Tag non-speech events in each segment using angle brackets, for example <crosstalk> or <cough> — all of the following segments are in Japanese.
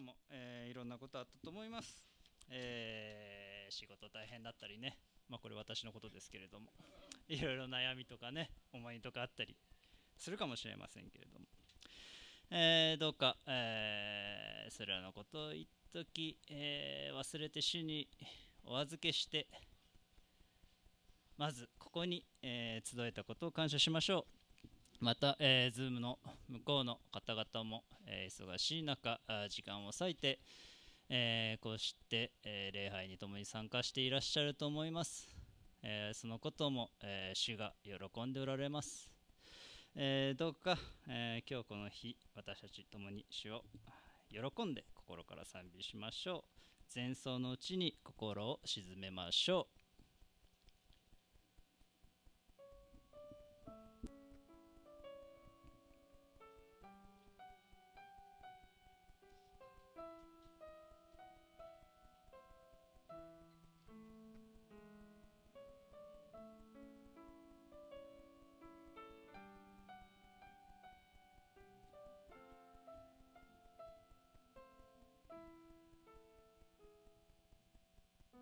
も、えーいろんなことあったと思います、えー仕事大変だったりね。まあこれ私のことですけれども。いろいろ悩みとかね思いとかあったりするかもしれませんけれども、えーどうか、えそれらのことを一時、えー忘れて主にお預けしてまずここに、え集えたことを感謝しましょう。また、えー、Zoom の向こうの方々も、えー忙しい中時間を割いて、えーこうして、えー礼拝に共に参加していらっしゃると思います、えーそのことも、えー主が喜んでおられます、えーどうか、えー今日この日私たち共に主を喜んで心から賛美しましょう。前奏のうちに心を静めましょう。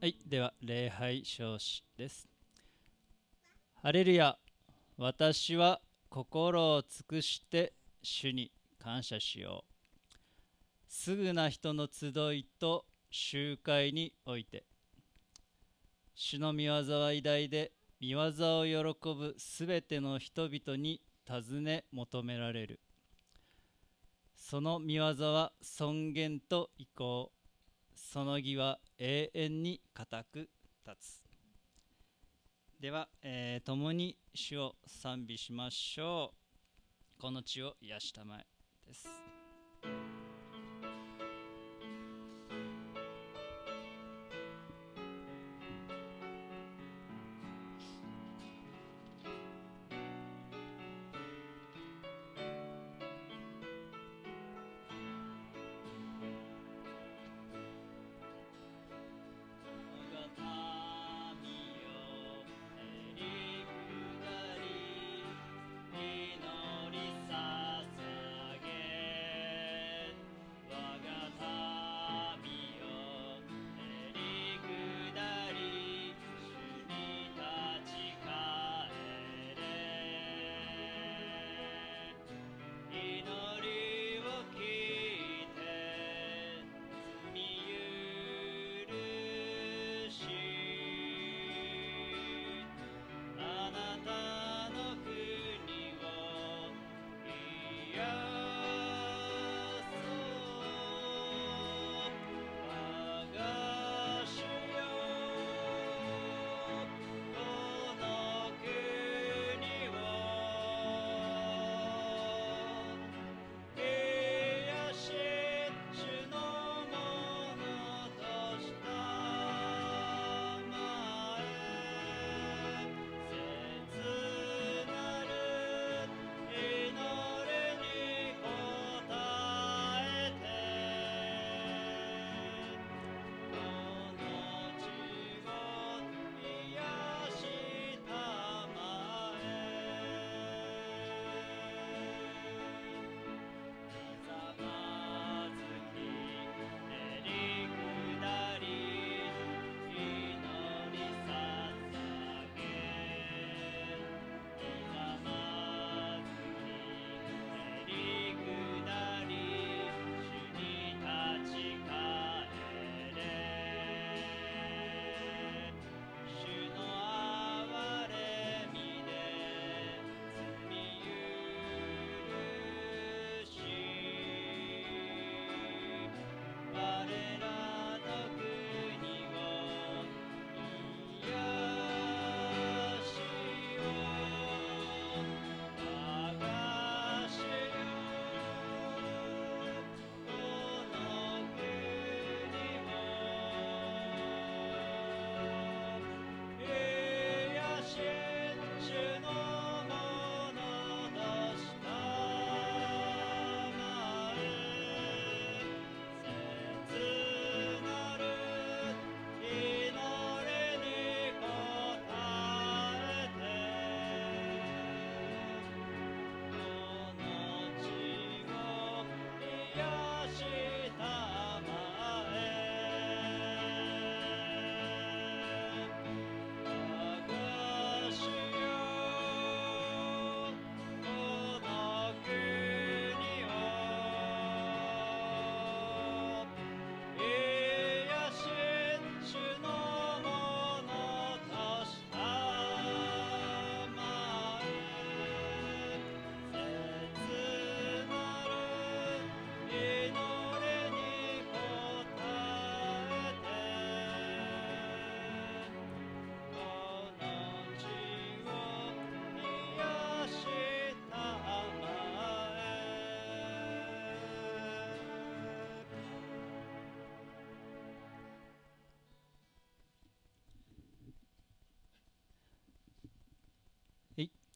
はい、では礼拝唱詞です。ハレルヤ、私は心を尽くして主に感謝しよう。すぐな人の集いと集会において、主の御業は偉大で、御業を喜ぶすべての人々に尋ね求められる。その御業は尊厳と意向、その義は永遠に固く立つ。では、えー共に主を賛美しましょう。この地を癒したまえです。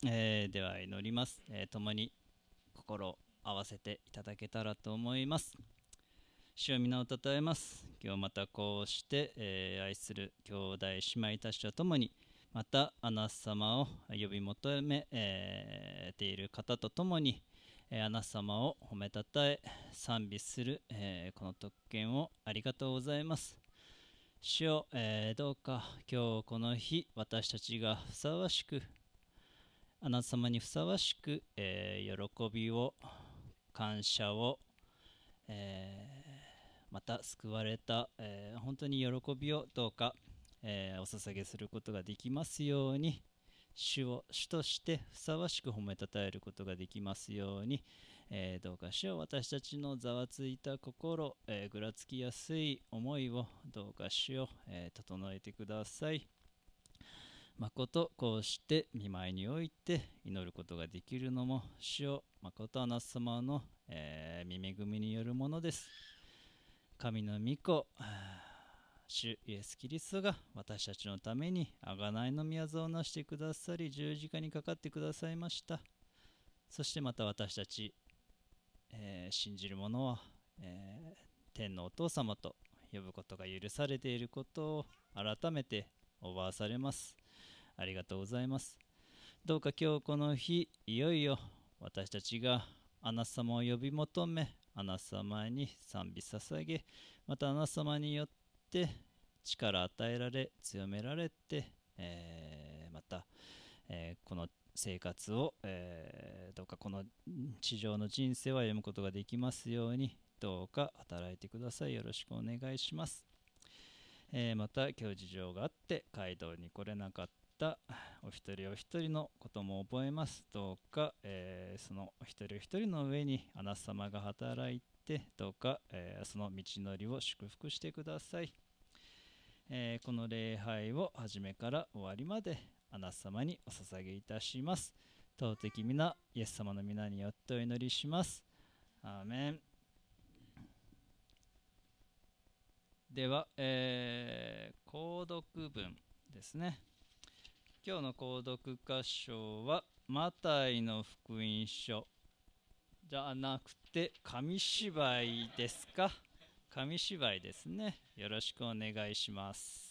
えー、では祈ります、えー、共に心を合わせていただけたらと思います。主を皆をたたえます。今日またこうして、えー、愛する兄弟姉妹たちと共にまたあなた様を呼び求め、えー、ている方と共に、えー、あなた様を褒めたたえ賛美する、えー、この特権をありがとうございます。主よ、えー、どうか今日この日私たちがふさわしくあなた様にふさわしく、えー、喜びを感謝を、えー、また救われた、えー、本当に喜びをどうか、えお捧げすることができますように主を主としてふさわしく褒めたたえることができますように、え、どうか主を私たちのざわついた心、え、ぐらつきやすい思いをどうか主を、え、整えてください。まことこうして見舞いにおいて祈ることができるのも主をまことあなた様の、えー、見恵みによるものです。神の御子主イエス・キリストが私たちのために贖いの宮座をなしてくださり十字架にかかってくださいましたそしてまた私たち、えー、信じる者は、えー、天のお父様と呼ぶことが許されていることを改めて覚わされますありがとうございます。どうか今日この日いよいよ私たちがあなた様を呼び求めあなた様に賛美捧げまたあなた様によって力与えられ強められて、えー、また、えー、この生活を、えー、どうかこの地上の人生を歩むことができますようにどうか働いてください。よろしくお願いします、えまた今日事情があって街道に来れなかったお一人お一人のことも覚えますどうか、えそのお一人お一人の上にあなた様が働いてどうか、えその道のりを祝福してくださいえー、この礼拝を初めから終わりまであなた様にお捧げいたします。尊き皆、イエス様の皆によってお祈りします。アーメンでは、えー、購読文ですね。今日の購読箇所は、マタイの福音書。じゃなくて、紙芝居ですか？紙芝居ですね。よろしくお願いします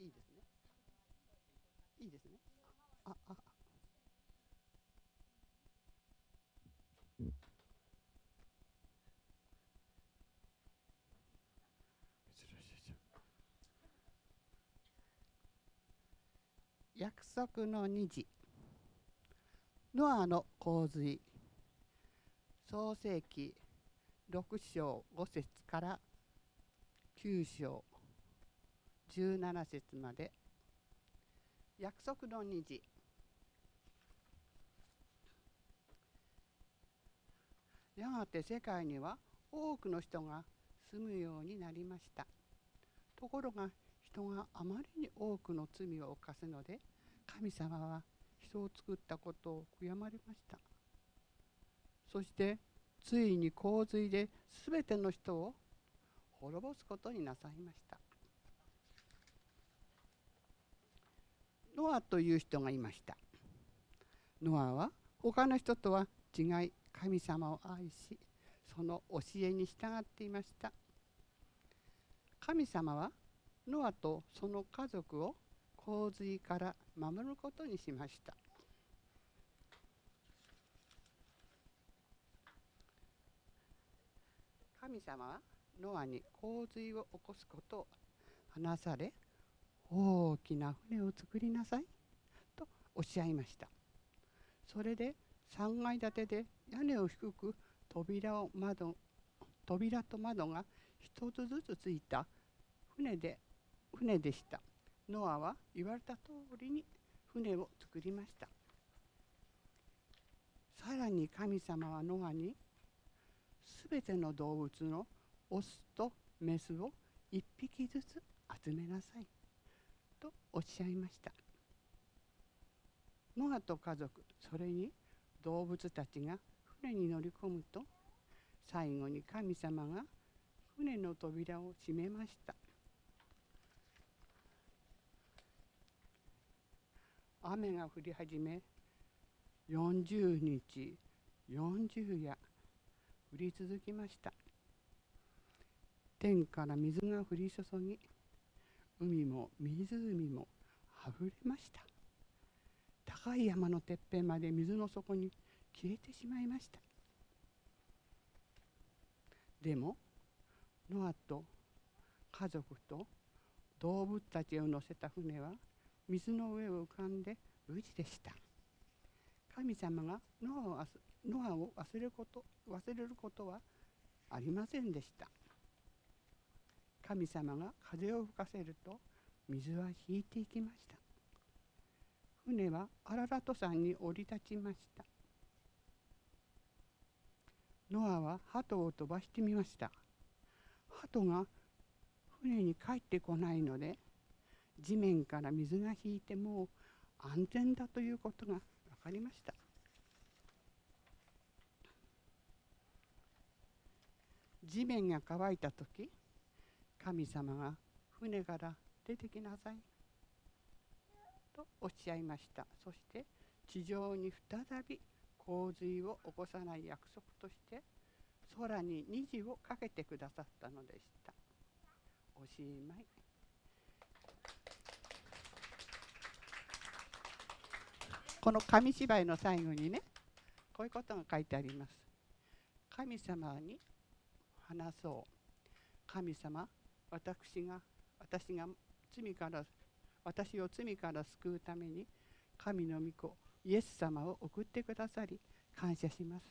いいですねいいですねああ約束の虹ノアの洪水。創世記6章5節から9章。17節まで。約束の虹やがて世界には多くの人が住むようになりました。ところが人があまりに多くの罪を犯すので神様は人を作ったことを悔やまれました。そしてついに洪水で全ての人を滅ぼすことになさいました。ノアという人がいました。ノアは他の人とは違い神様を愛しその教えに従っていました。神様はノアとその家族を洪水から守ることにしました。神様はノアに洪水を起こすことを話され大きな船を作りなさいとおっしゃいました。それで3階建てで屋根を低く扉を窓扉と窓が一つずつついた船で船でした。ノアは言われた通りに船を作りました。さらに神様はノアにすべての動物のオスとメスを一匹ずつ集めなさい。とおっしゃいました。ノアと家族それに動物たちが船に乗り込むと最後に神様が船の扉を閉めました。雨が降り始め40日40夜降り続きました。天から水が降り注ぎ海も湖もあふれました。高い山のてっぺんまで水の底に消えてしまいました。でもノアと家族と動物たちを乗せた船は水の上を浮かんで無事でした。神様がノアをノアを忘れること忘れることはありませんでした。神様が風を吹かせると水は引いていきました。船はアララト山に降り立ちました。ノアは鳩を飛ばしてみました。鳩が船に帰ってこないので地面から水が引いても安全だということが分かりました。地面が乾いた時神様が船から出てきなさい。とおっしゃいました。そして地上に再び洪水を起こさない約束として空に虹をかけてくださったのでした。おしまい。この紙芝居の最後にねこういうことが書いてあります。神様に話そう。神様私が私が罪から私を罪から救うために神の御子イエス様を送ってくださり感謝します。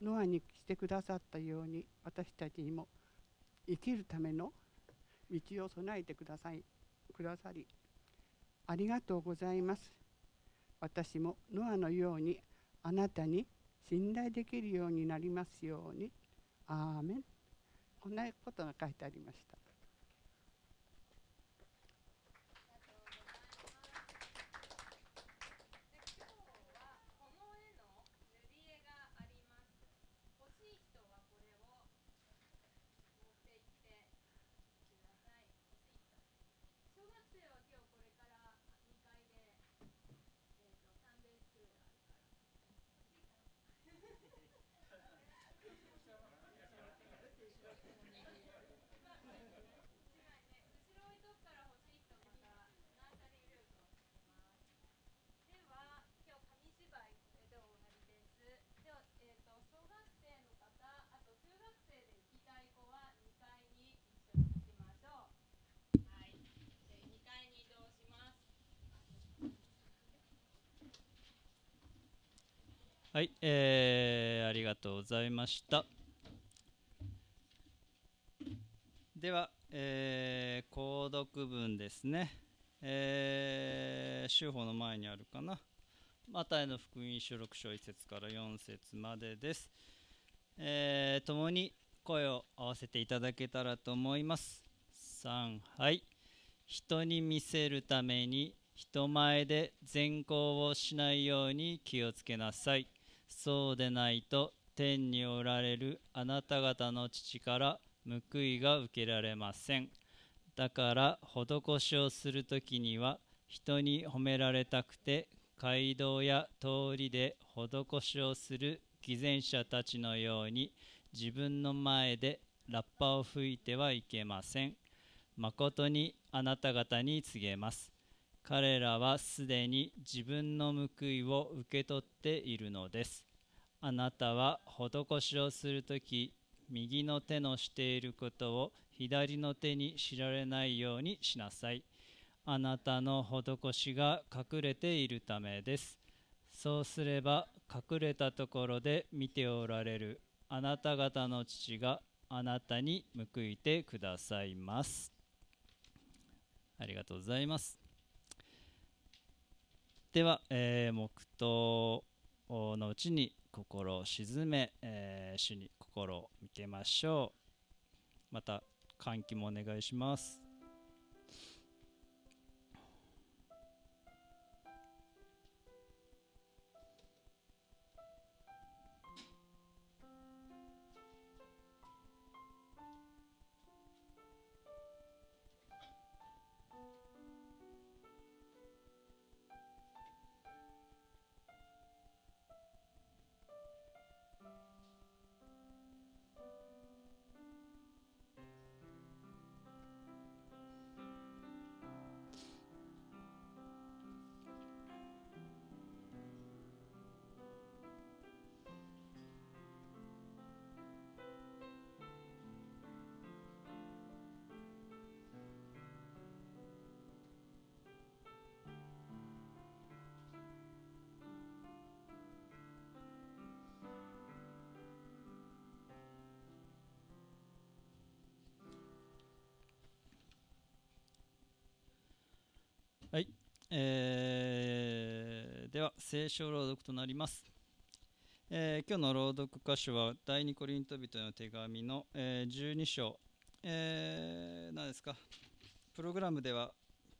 ノアにしてくださったように私たちにも生きるための道を備えてくださいくださりありがとうございます。私もノアのようにあなたに信頼できるようになりますように。アーメン。こんなことが書いてありました。はい、えー、ありがとうございました。では、えー、購読文ですね。えー、週報の前にあるかな。マタイの福音書6章1節から4節までです。えー、共に声を合わせていただけたらと思います。3、はい。人に見せるために人前で善行をしないように気をつけなさい。そうでないと天におられるあなた方の父から報いが受けられません。だから施しをする時には人に褒められたくて街道や通りで施しをする偽善者たちのように自分の前でラッパを吹いてはいけません。誠にあなた方に告げます。彼らはすでに自分の報いを受け取っているのです。あなたは施しをするとき右の手のしていることを左の手に知られないようにしなさい。あなたの施しが隠れているためです。そうすれば隠れたところで見ておられる。あなた方の父があなたに報いてくださいます。ありがとうございます。では、えー、黙祷のうちに心を鎮め、えー、主に心を向けましょう。また換気もお願いします。えー、では聖書朗読となります、えー、今日の朗読箇所は第二コリント人の手紙の、えー、12章、えー、何ですか？プログラムでは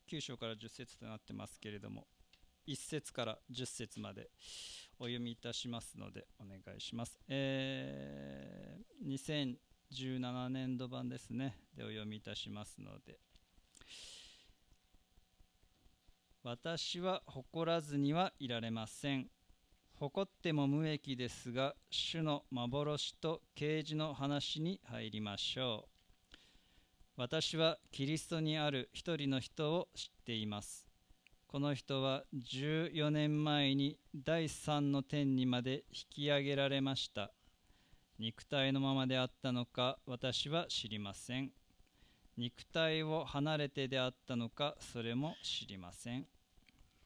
9章から10節となってますけれども1節から10節までお読みいたしますのでお願いします、えー、2017年度版ですね。でお読みいたしますので。私は誇らずにはいられません。誇っても無益ですが、主の幻と啓示の話に入りましょう。私はキリストにある一人の人を知っています。この人は14年前に第三の天にまで引き上げられました。肉体のままであったのか私は知りません。肉体を離れてであったのかそれも知りません。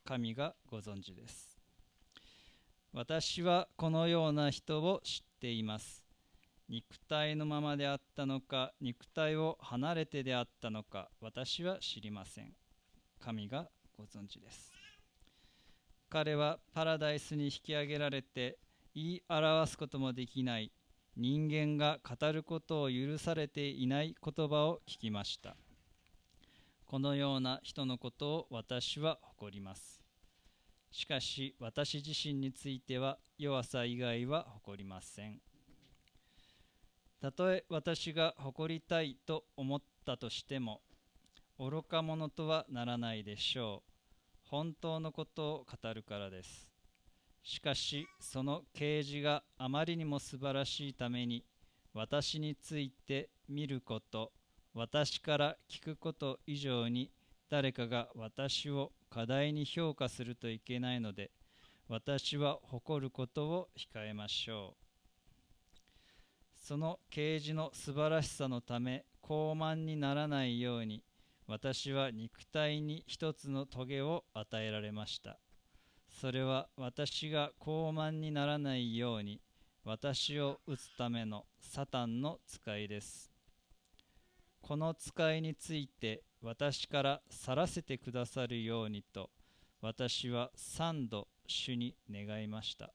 神がご存知です。私はこのような人を知っています。肉体のままであったのか肉体を離れてであったのか私は知りません。神がご存知です。彼はパラダイスに引き上げられて言い表すこともできない。人間が語ることを許されていない言葉を聞きました。このような人のことを私は誇ります。しかし私自身については弱さ以外は誇りません。たとえ私が誇りたいと思ったとしても愚か者とはならないでしょう。本当のことを語るからです。しかしその啓示があまりにも素晴らしいために私について見ること私から聞くこと以上に誰かが私を過大に評価するといけないので私は誇ることを控えましょう。その啓示の素晴らしさのため高慢にならないように私は肉体に一つの棘を与えられました。それは私が高慢にならないように私を打つためのサタンの使いです。この使いについて私から去らせてくださるようにと私は三度主に願いました。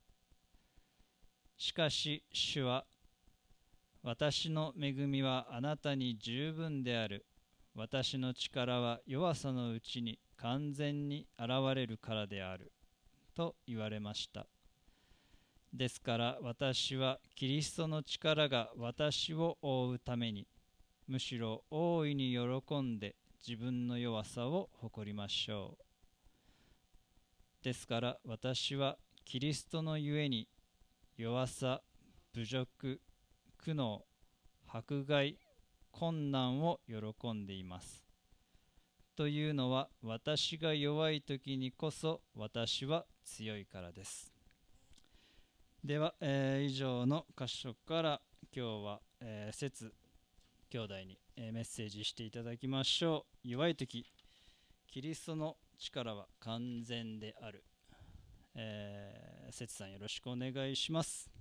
しかし主は私の恵みはあなたに十分である。私の力は弱さのうちに完全に現れるからである。と言われました。ですから私はキリストの力が私を覆うためにむしろ大いに喜んで自分の弱さを誇りましょう。ですから私はキリストのゆえに弱さ侮辱苦悩迫害困難を喜んでいます。というのは私が弱い時にこそ私は強いからです。では、えー以上の箇所から今日は、えー、節兄弟に、えーメッセージしていただきましょう。弱い時キリストの力は完全である、えー、節さんよろしくお願いします。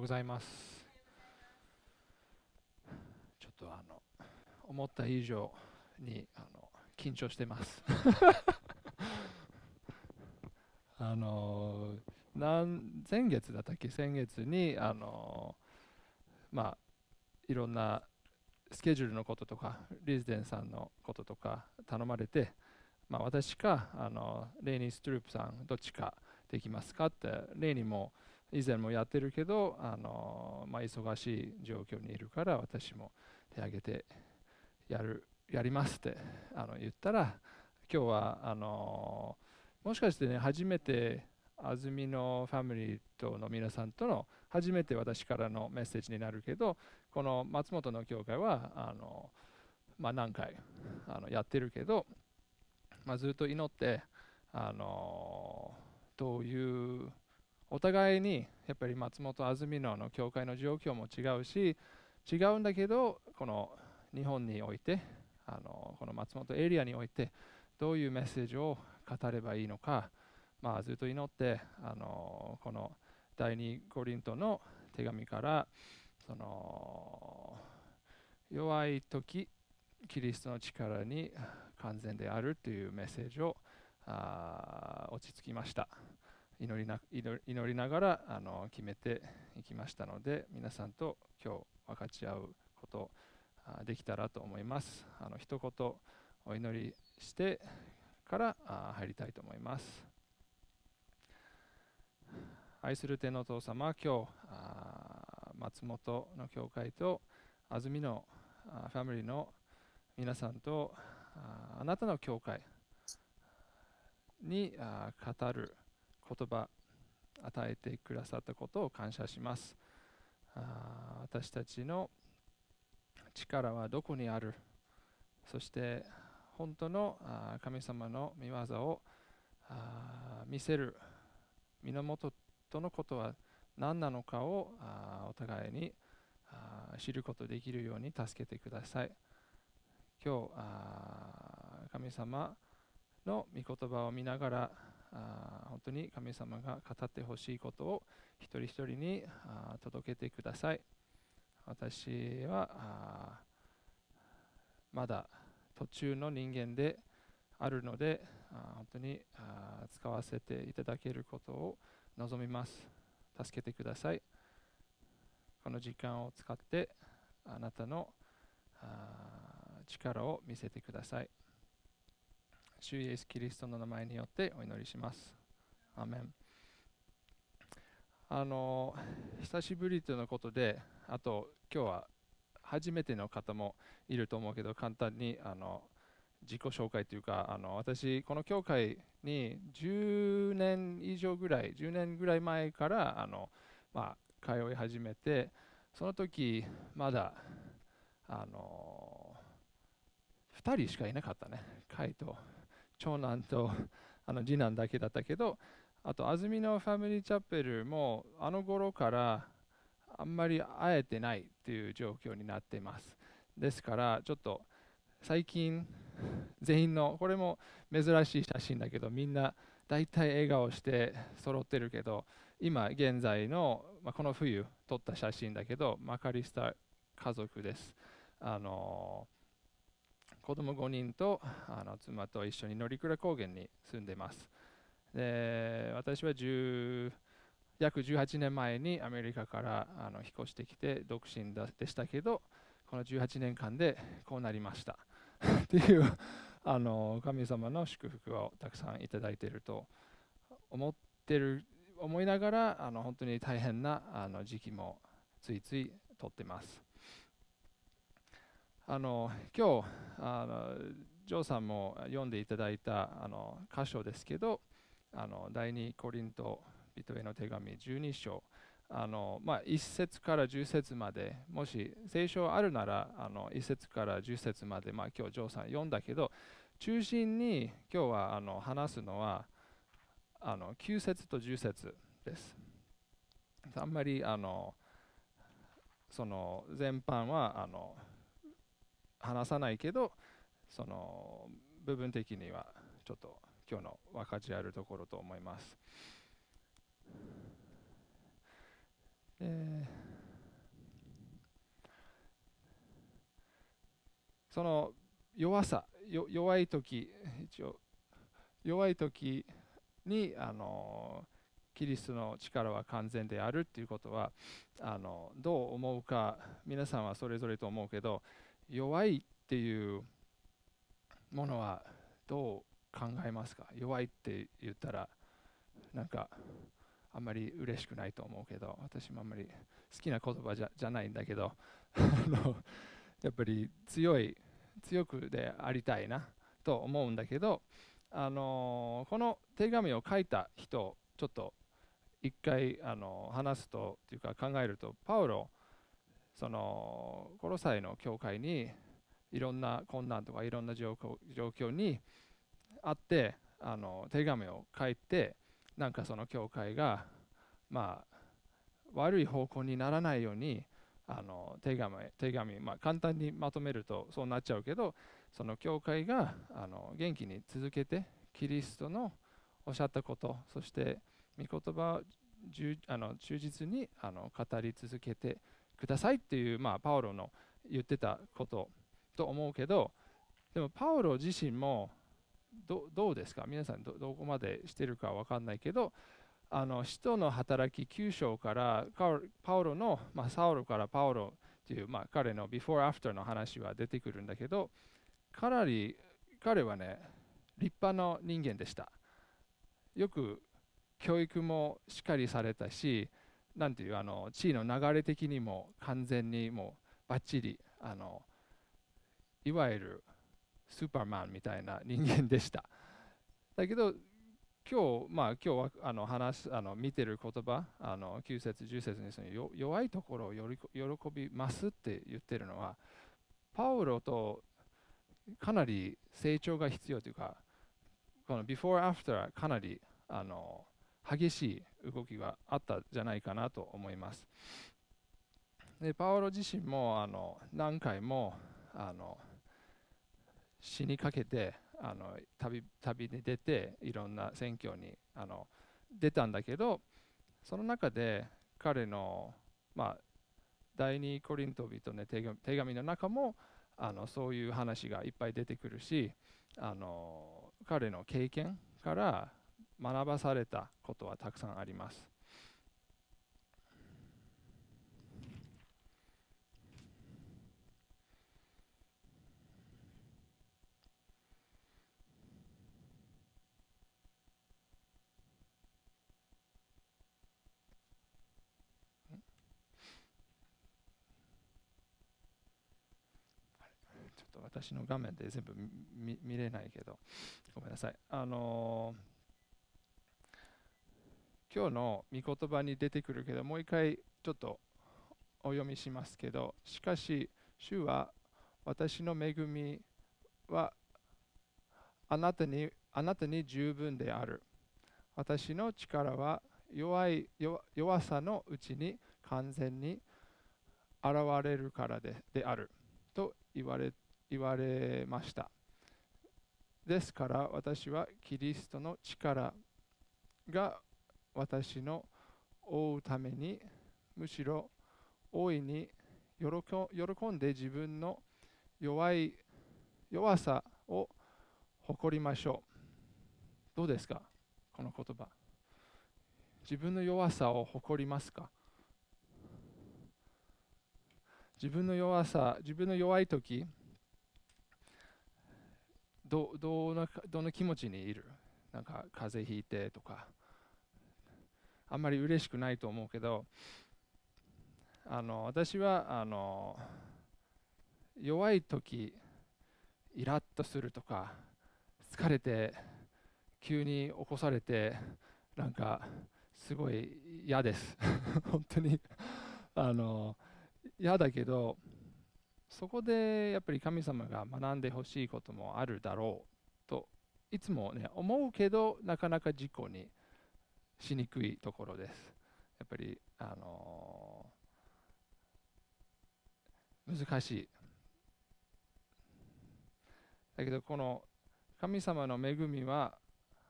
ございます。ちょっとあの思った以上にあの緊張してます。<laughs> あのなん前月だったっけ？先月にあのまあいろんなスケジュールのこととかリズデンさんのこととか頼まれて、まあ、私かあのレイニー・ストゥループさんどっちかできますかってレイニーも以前もやってるけど、あのまあ、忙しい状況にいるから私も手挙げてやるやりますってあの言ったら今日はあのもしかしてね初めて安住のファミリーとの皆さんとの初めて私からのメッセージになるけどこの松本の教会はあの、まあ、何回あのやってるけど、まあ、ずっと祈ってあのどういうお互いにやっぱり松本安住のの教会の状況も違うし違うんだけどこの日本においてあのこの松本エリアにおいてどういうメッセージを語ればいいのか、まあ、ずっと祈ってあのこの第二コリントの手紙からその弱い時キリストの力に完全であるというメッセージをあー落ち着きました。祈りな祈りながらあの決めていきましたので皆さんと今日分かち合うことあできたらと思います。あの一言お祈りしてからあ入りたいと思います。愛する天のお父様今日松本の教会と安住のあファミリーの皆さんとああなたの教会にあ語る言葉与えてくださったことを感謝します。あ私たちの力はどこにある？そして本当のあ神様の御業を見せる源とのことは何なのかをあお互いに知ることできるように助けてください。今日神様の御言葉を見ながらあ本当に神様が語ってほしいことを一人一人にあ届けてください。私はまだ途中の人間であるのであ本当にあ使わせていただけることを望みます。助けてください。この時間を使ってあなたの力を見せてください。主イエス・キリストの名前によってお祈りします。アメン。あの久しぶりとのことで、あと今日は初めての方もいると思うけど、簡単にあの自己紹介というか、あの私、この教会に10年以上ぐらい、10年ぐらい前からあの、まあ、通い始めて、その時まだあの2人しかいなかったね、カイと長男と <laughs> あの次男だけだったけど、あと安住のファミリーチャペルもあの頃からあんまり会えてないっていう状況になっています。ですからちょっと最近全員のこれも珍しい写真だけどみんな大体笑顔して揃ってるけど今現在の、まあ、この冬撮った写真だけどマカリスタ家族です。あの子供5人とあの妻と一緒に乗鞍高原に住んでます。で私は19約18年前にアメリカからあの引っ越してきて独身でしたけどこの18年間でこうなりました <laughs> っていうあの神様の祝福をたくさんいただいていると思ってる思いながらあの本当に大変なあの時期もついついとってますあの今日あのジョーさんも読んでいただいたあの箇所ですけどあの第2コリント人への手紙12章あの、まあ、1節から10節までもし聖書あるならあの1節から10節まで、まあ、今日ジョーさん読んだけど中心に今日はあの話すのはあの9節と10節です。あんまりあのその全般はあの話さないけどその部分的にはちょっと今日の分かち合えるところと思います。その弱さ弱い時一応弱い時にあのキリストの力は完全であるっていうことはあのどう思うか皆さんはそれぞれと思うけど弱いっていうものはどう考えますか？弱いって言ったらなんかあんまり嬉しくないと思うけど私もあんまり好きな言葉じゃじゃないんだけど <laughs> やっぱり強い強くでありたいなと思うんだけど、あのこの手紙を書いた人ちょっと一回、あの話すとというか考えるとパウロそのコロサイの教会にいろんな困難とかいろんな状況にあってあの手紙を書いてなんかその教会がまあ悪い方向にならないようにあの手紙手紙、まあ、簡単にまとめるとそうなっちゃうけどその教会があの元気に続けてキリストのおっしゃったことそして御言葉をあの忠実にあの語り続けてくださいっていう、まあ、パウロの言ってたことと思うけどでもパウロ自身もどうですか？皆さんどこまでしてるか分かんないけどあの使徒の働き9章からパウロの、まあ、サウロからパウロという、まあ、彼の before after の話は出てくるんだけどかなり彼はね立派な人間でした。よく教育もしっかりされたしなんていうあの地位の流れ的にも完全にもうバッチリあのいわゆるスーパーマンみたいな人間でした。だけど今日、まあ、今日はあの話あの見てる言葉あの9節10節にその弱いところを喜びますって言ってるのはパウロとかなり成長が必要というかこの before after かなりあの激しい動きがあったじゃないかなと思います。でパウロ自身もあの何回もあの死にかけてあの旅旅に出ていろんな選挙にあの出たんだけどその中で彼の、まあ、第二コリント人の手紙の中もあのそういう話がいっぱい出てくるしあの彼の経験から学ばされたことはたくさんあります。私の画面で全部見れないけど、ごめんなさい。あのー、今日の御言葉に出てくるけど、もう一回ちょっとお読みしますけど、しかし、主は私の恵みはあなたにあなたに十分である。私の力は弱い弱さのうちに完全に現れるからでであると言われ言われました。ですから私はキリストの力が私の追うためにむしろ大いに喜んで自分の弱い弱さを誇りましょう。どうですか？この言葉。自分の弱さを誇りますか？自分の弱さ、自分の弱い時どどのどの気持ちにいる？なんか風邪ひいてとかあんまり嬉しくないと思うけどあの私はあの弱い時イラッとするとか疲れて急に起こされてなんかすごい嫌です。<laughs> 本当に。あの嫌だけどそこでやっぱり神様が学んでほしいこともあるだろうといつもね思うけどなかなか事故にしにくいところですやっぱりあの難しいだけどこの神様の恵みは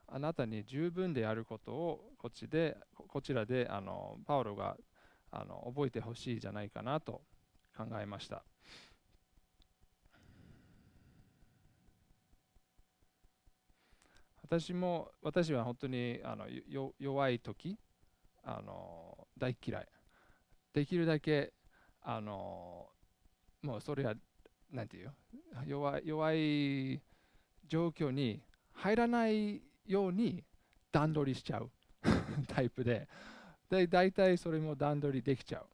あなたに十分であることをこっちでこちらであのパウロがあの覚えてほしいじゃないかなと考えました。私も私は本当にあの弱い時あの大嫌い。できるだけあのもうそれは何て言う？弱弱い状況に入らないように段取りしちゃう。<laughs> タイプで。で大体それも段取りできちゃう。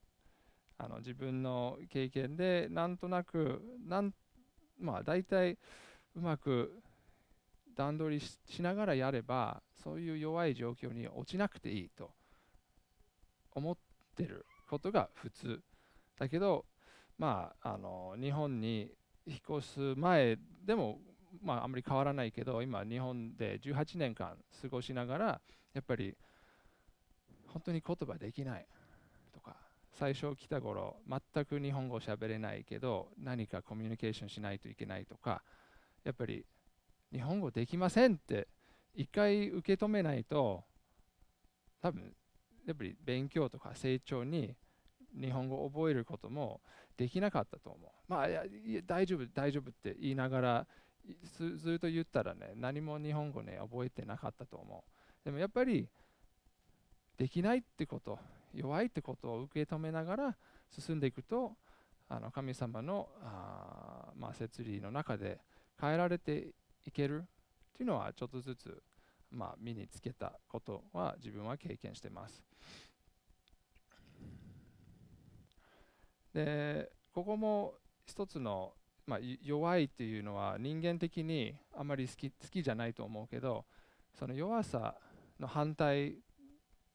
あの自分の経験でなんとなくなんまあ大体うまく段取りしながらやればそういう弱い状況に落ちなくていいと思ってることが普通。だけどまああの日本に引っ越す前でもまああまり変わらないけど今日本で18年間過ごしながらやっぱり本当に言葉できないとか最初来た頃全く日本語喋れないけど何かコミュニケーションしないといけないとかやっぱり日本語できませんって一回受け止めないと多分やっぱり勉強とか成長に日本語を覚えることもできなかったと思う。まあいや大丈夫大丈夫って言いながらずっと言ったらね何も日本語ね覚えてなかったと思う。でもやっぱりできないってこと弱いってことを受け止めながら進んでいくとあの神様のあ、まあ、摂理の中で変えられていける？っていうのはちょっとずつ、まあ、身につけたことは自分は経験してます。でここも一つの、まあ、弱いっていうのは人間的にあまり好き好きじゃないと思うけどその弱さの反対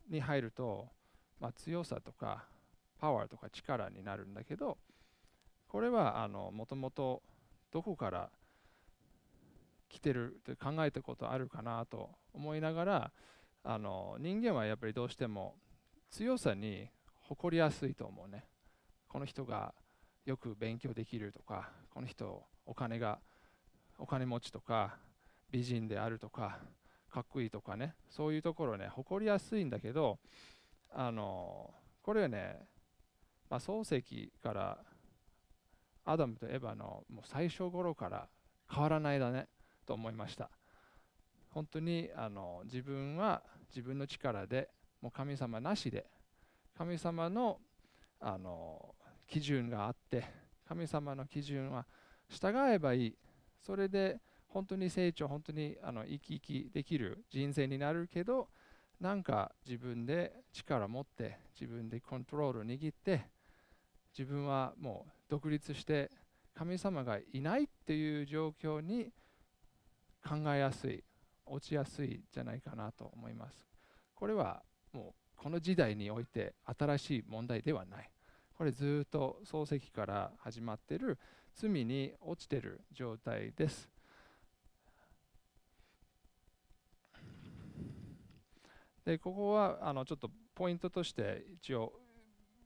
に入ると、まあ、強さとかパワーとか力になるんだけどこれはもともとどこから来てるって考えたことあるかなと思いながらあの人間はやっぱりどうしても強さに誇りやすいと思うね。この人がよく勉強できるとかこの人お金がお金持ちとか美人であるとかかっこいいとかね。そういうところね誇りやすいんだけどあのこれはね、まあ、漱石からアダムとエヴァのもう最初頃から変わらないだね。と思いました。本当にあの自分は自分の力でもう神様なしで神様のあの基準があって神様の基準は従えばいい。それで本当に成長本当にあの生き生きできる人生になるけどなんか自分で力持って自分でコントロール握って自分はもう独立して神様がいないっていう状況に考えやすい落ちやすいじゃないかなと思います。これはもうこの時代において新しい問題ではない。これずっと漱石から始まっている罪に落ちている状態です。でここはあのちょっとポイントとして一応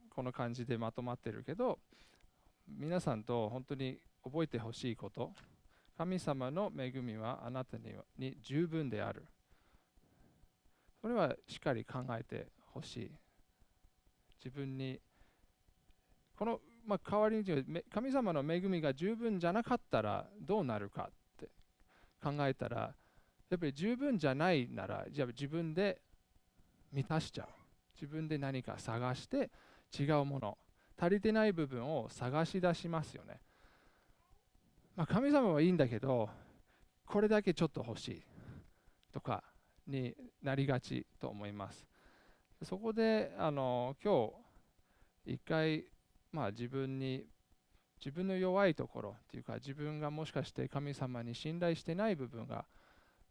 この感じでまとまってるけど皆さんと本当に覚えてほしいこと神様の恵みはあなたにに十分である。それはしっかり考えてほしい。自分に、この、まあ、代わりに神様の恵みが十分じゃなかったらどうなるかって考えたら、やっぱり十分じゃないなら、じゃあ自分で満たしちゃう自分で何か探して違うもの足りてない部分を探し出しますよね、まあ、神様はいいんだけどこれだけちょっと欲しいとかになりがちと思います。そこであの今日一回、まあ、自分に自分の弱いところっていうか自分がもしかして神様に信頼してない部分が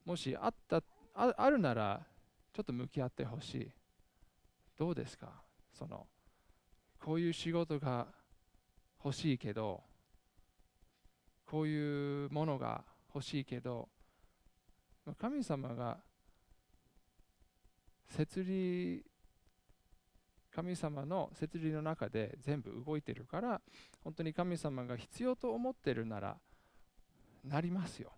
もしあったああるならちょっと向き合ってほしい。どうですか？そのこういう仕事が欲しいけどこういうものが欲しいけど神様が摂理神様の摂理の中で全部動いてるから本当に神様が必要と思ってるならなりますよ。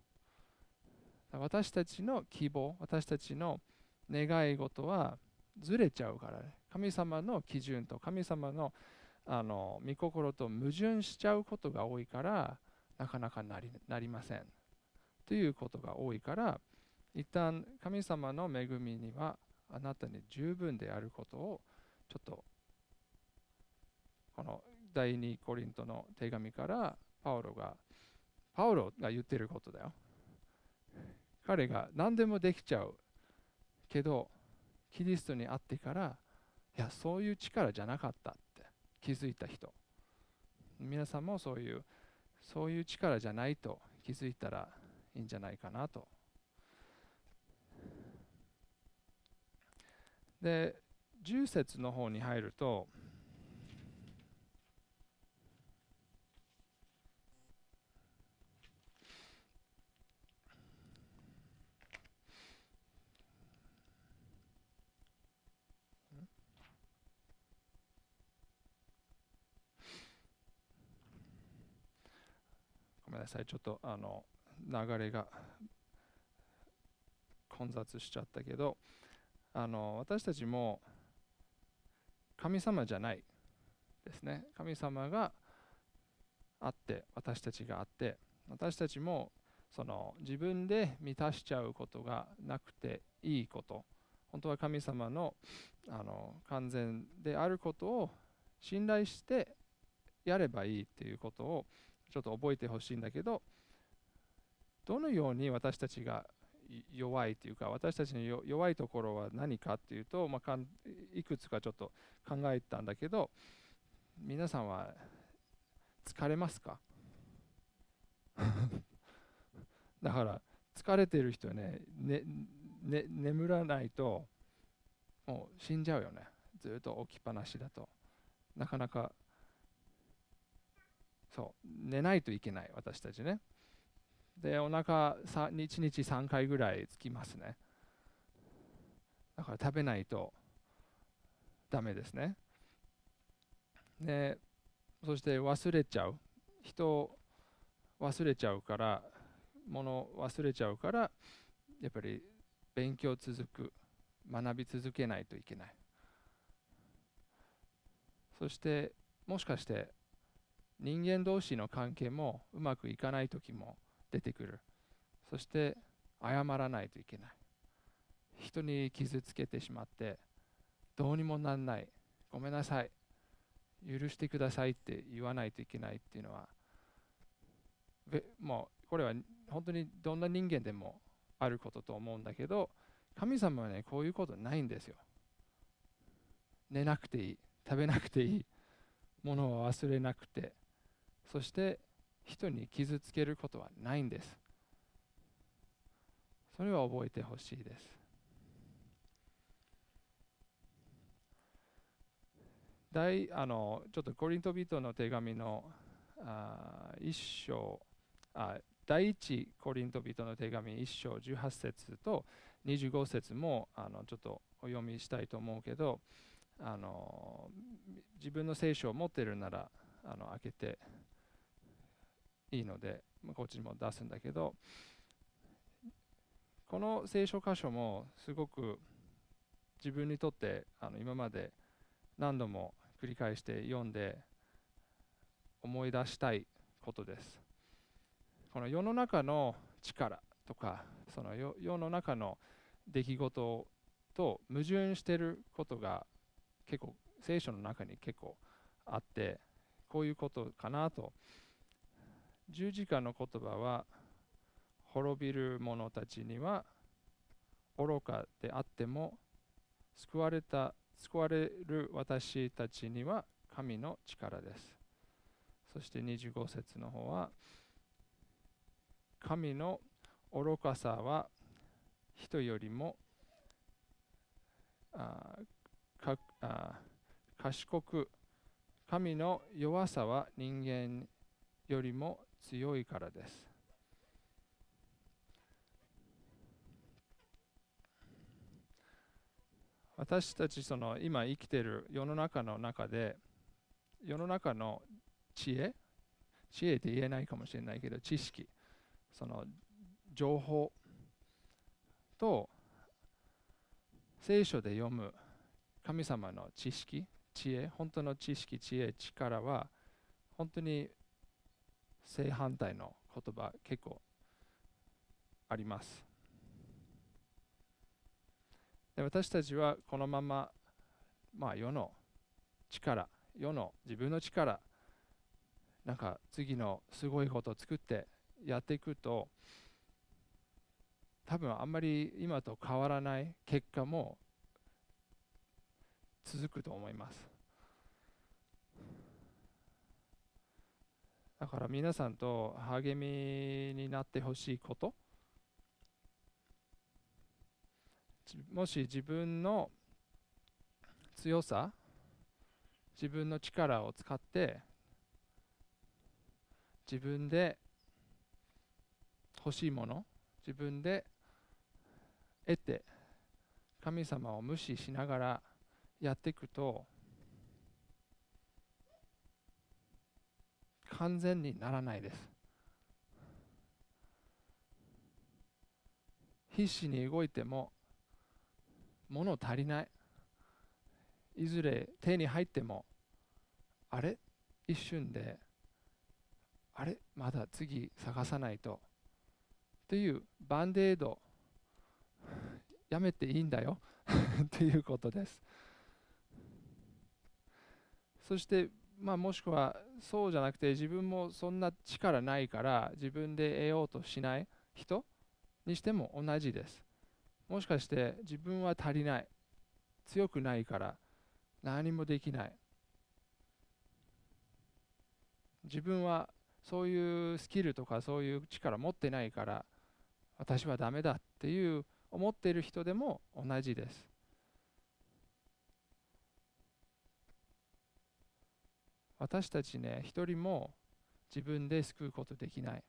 私たちの希望私たちの願い事はずれちゃうからね。神様の基準と神様のあの御心と矛盾しちゃうことが多いからなかなかなりなりません。ということが多いから一旦神様の恵みにはあなたに十分であることをちょっとこの第2コリントの手紙からパウロがパウロが言ってることだよ。彼が何でもできちゃうけどキリストに会ってからいやそういう力じゃなかったって気づいた人。皆さんもそういうそういう力じゃないと気づいたらいいんじゃないかなと。で10節の方に入るとなさい。ちょっとあの流れが混雑しちゃったけどあの私たちも神様じゃないですね。神様があって私たちがあって私たちもその自分で満たしちゃうことがなくていいこと。本当は神様のあの完全であることを信頼してやればいいっていうことをちょっと覚えてほしいんだけどどのように私たちが弱いというか私たちの弱いところは何かっていうと、まあ、いくつかちょっと考えたんだけど皆さんは疲れますか？<laughs> だから疲れてる人ねねね眠らないともう死んじゃうよね。ずっと起きっぱなしだと。なかなかそう。寝ないといけない私たちね。でお腹1日3回ぐらいつきますね。だから食べないとダメですね。でそして忘れちゃう。人を忘れちゃうから物忘れちゃうからやっぱり勉強続く。学び続けないといけない。そしてもしかして人間同士の関係もうまくいかない時も出てくる。そして謝らないといけない。人に傷つけてしまってどうにもなんない。ごめんなさい。許してくださいって言わないといけないっていうのはもうこれは本当にどんな人間でもあることと思うんだけど神様はねこういうことないんですよ。寝なくていい。食べなくていい。ものを忘れなくて。そして人に傷つけることはないんです。それは覚えてほしいです。第あのちょっとコリント人の手紙のあ一章あ第一コリント人の手紙一章18節と25節もあのちょっとお読みしたいと思うけどあの自分の聖書を持ってるならあの開けていいので、まあ、こっちにも出すんだけどこの聖書箇所もすごく自分にとってあの今まで何度も繰り返して読んで思い出したいことです。この世の中の力とかその世の中の出来事と矛盾してることが結構聖書の中に結構あってこういうことかなと十字架の言葉は滅びる者たちには愚かであっても救われた救われる私たちには神の力です。そして25節の方は神の愚かさは人よりもあかあ賢く神の弱さは人間よりも強いからです。私たちその今生きている世の中の中で世の中の知恵知恵って言えないかもしれないけど知識その情報と聖書で読む神様の知識知恵本当の知識知恵力は本当に正反対の言葉結構あります。で私たちはこのまま、まあ、世の力世の自分の力なんか次のすごいことを作ってやっていくと多分あんまり今と変わらない結果も続くと思います。だから皆さんと励みになってほしいこと。もし自分の強さ自分の力を使って自分で欲しいもの自分で得て神様を無視しながらやっていくと完全にならないです。必死に動いても物足りない。いずれ手に入ってもあれ？一瞬であれ？まだ次探さないと。というバンデード。やめていいんだよ。<laughs> ということです。そしてまあもしくはそうじゃなくて自分もそんな力ないから自分で得ようとしない人にしても同じです。もしかして自分は足りない。強くないから何もできない。自分はそういうスキルとかそういう力持ってないから私はダメだっていう思っている人でも同じです。私たちね一人も自分で救うことできない。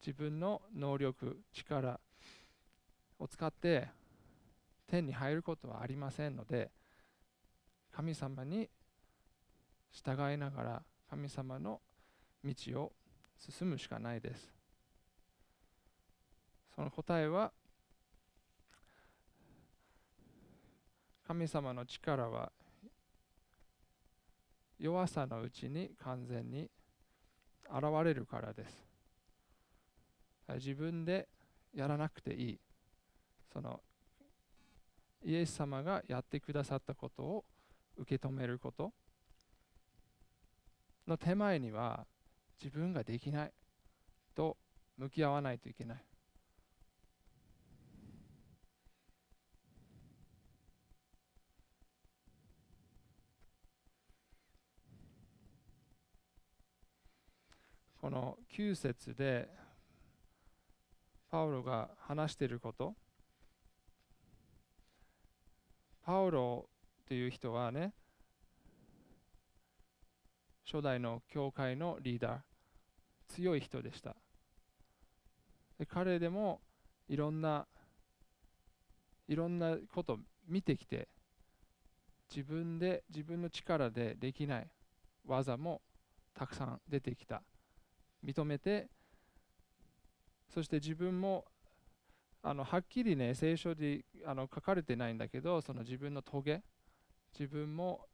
自分の能力力を使って天に入ることはありませんので神様に従いながら神様の道を進むしかないです。その答えは神様の力は弱さのうちに完全に現れるからです。自分でやらなくていい。そのイエス様がやってくださったことを受け止めること。の手前には自分ができないと向き合わないといけない。この9節でパウロが話していること。パウロという人はね初代の教会のリーダー。強い人でした。で彼でもいろんないろんなこと見てきて自分で自分の力でできない技もたくさん出てきた。認めてそして自分もあのはっきりね聖書であの書かれてないんだけどその自分の棘自分も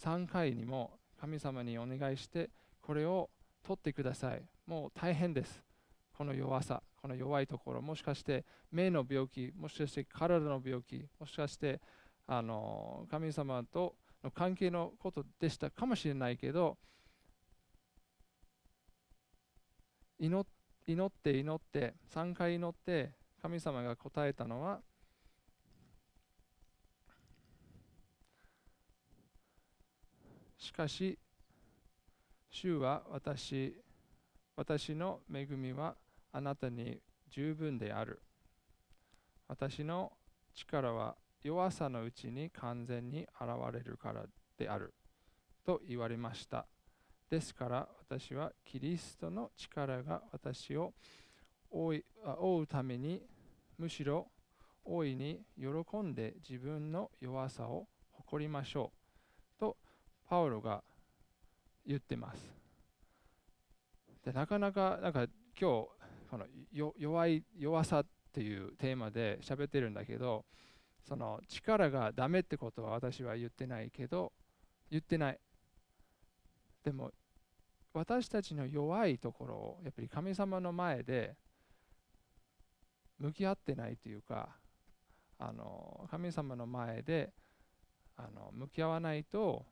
3回にも神様にお願いしてこれを取ってください。もう大変です。この弱さこの弱いところもしかして目の病気もしかして体の病気もしかしてあの神様との関係のことでしたかもしれないけど祈って祈って3回祈って神様が答えたのはしかし主は私私の恵みはあなたに十分である。私の力は弱さのうちに完全に現れるからであると言われました。ですから私はキリストの力が私を覆うためにむしろ大いに喜んで自分の弱さを誇りましょうとパウロが言ってます。でなかなかなんか今日この弱い弱さっていうテーマで喋ってるんだけどその力がダメってことは私は言ってないけど言ってない。でも私たちの弱いところをやっぱり神様の前で向き合ってないというかあの神様の前であの向き合わないと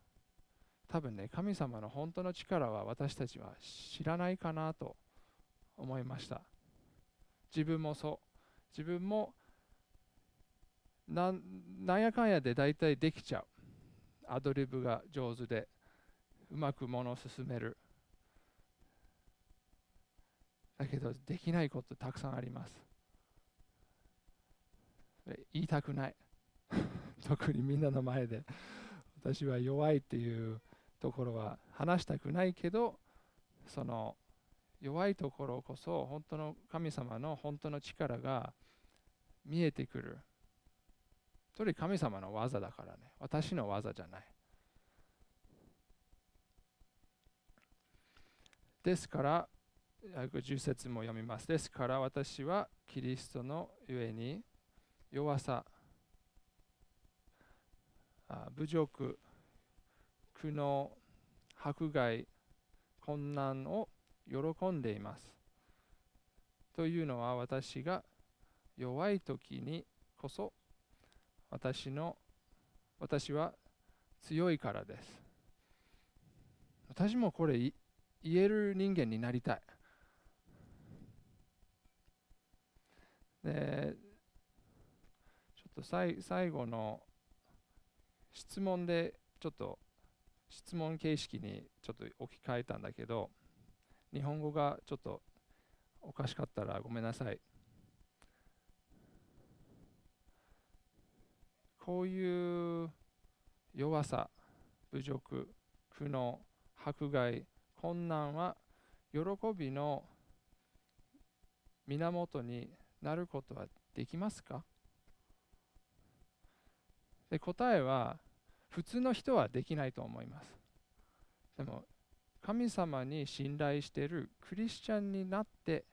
多分ね神様の本当の力は私たちは知らないかなと思いました。自分もそう。自分もなんやかんやで大体できちゃう。アドリブが上手で。うまくものを進める。だけどできないことたくさんあります。言いたくない。<laughs> 特にみんなの前で。私は弱いっていうところは話したくないけどその弱いところこそ本当の神様の本当の力が見えてくる。それ神様の技だからね。私の技じゃない。ですから10節も読みます。ですから私はキリストのゆえに弱さ侮辱苦悩迫害困難を喜んでいます。というのは私が弱い時にこそ私の私は強いからです。私もこれ言える人間になりたい。でちょっとさい最後の質問でちょっと質問形式にちょっと置き換えたんだけど日本語がちょっとおかしかったらごめんなさい。こういう弱さ侮辱苦悩迫害困難は喜びの源になることはできますか？で答えは普通の人はできないと思います。でも神様に信頼しているクリスチャンになって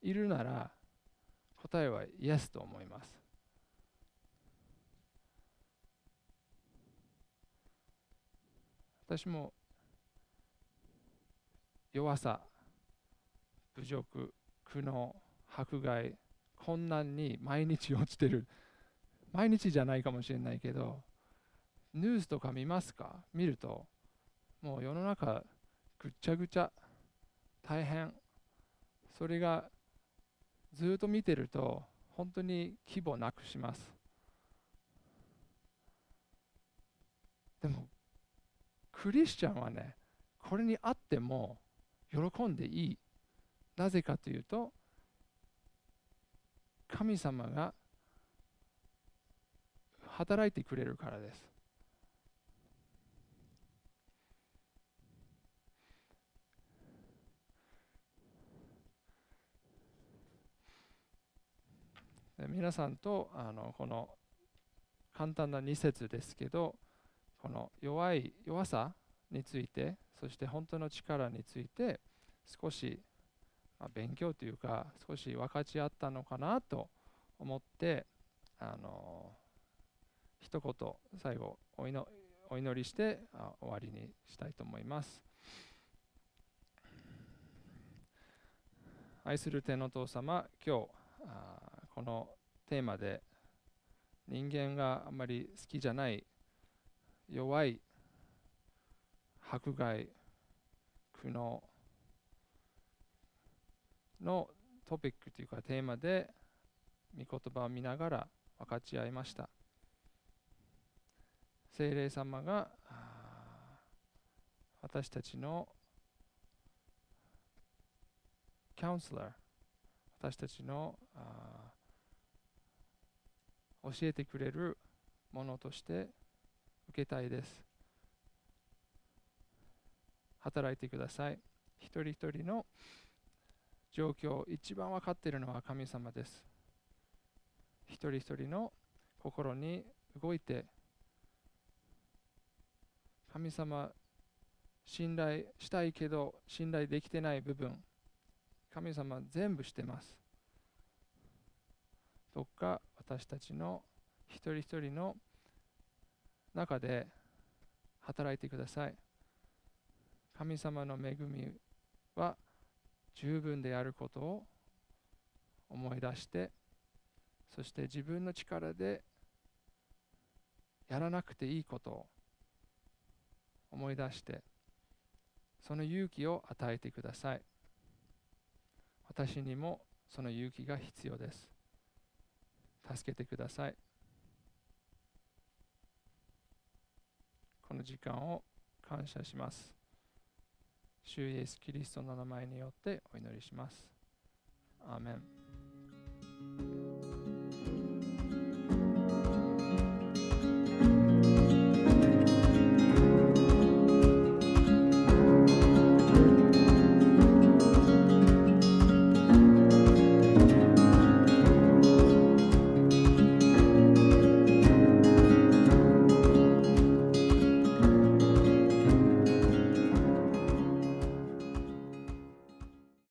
いるなら答えはイエスと思います。私も弱さ侮辱苦悩迫害困難に毎日落ちてる。毎日じゃないかもしれないけどニュースとか見ますか？見るともう世の中ぐっちゃぐちゃ大変。それがずっと見てると本当に規模なくします。でもクリスチャンはねこれにあっても喜んでいいなぜかというと神様が働いてくれるからです。皆さんとあのこの簡単な2節ですけどこの弱い弱さについてそして本当の力について少し、ま、勉強というか少し分かち合ったのかなと思ってあの一言最後お祈りして終わりにしたいと思います。愛する天の父様、今日あこのテーマで人間があんまり好きじゃない弱い迫害苦悩のトピックというかテーマで御言葉を見ながら分かち合いました。聖霊様が私たちのカウンセラー私たちの教えてくれるものとして受けたいです。働いてください。一人一人の状況一番分かっているのは神様です。一人一人の心に動いて神様信頼したいけど信頼できてない部分神様全部してます。どっか私たちの一人一人の中で働いてください。神様の恵みは十分であることを思い出してそして自分の力でやらなくていいことを思い出してその勇気を与えてください。私にもその勇気が必要です。助けてください。この時間を感謝します。主イエス・キリストの名前によってお祈りします。アーメン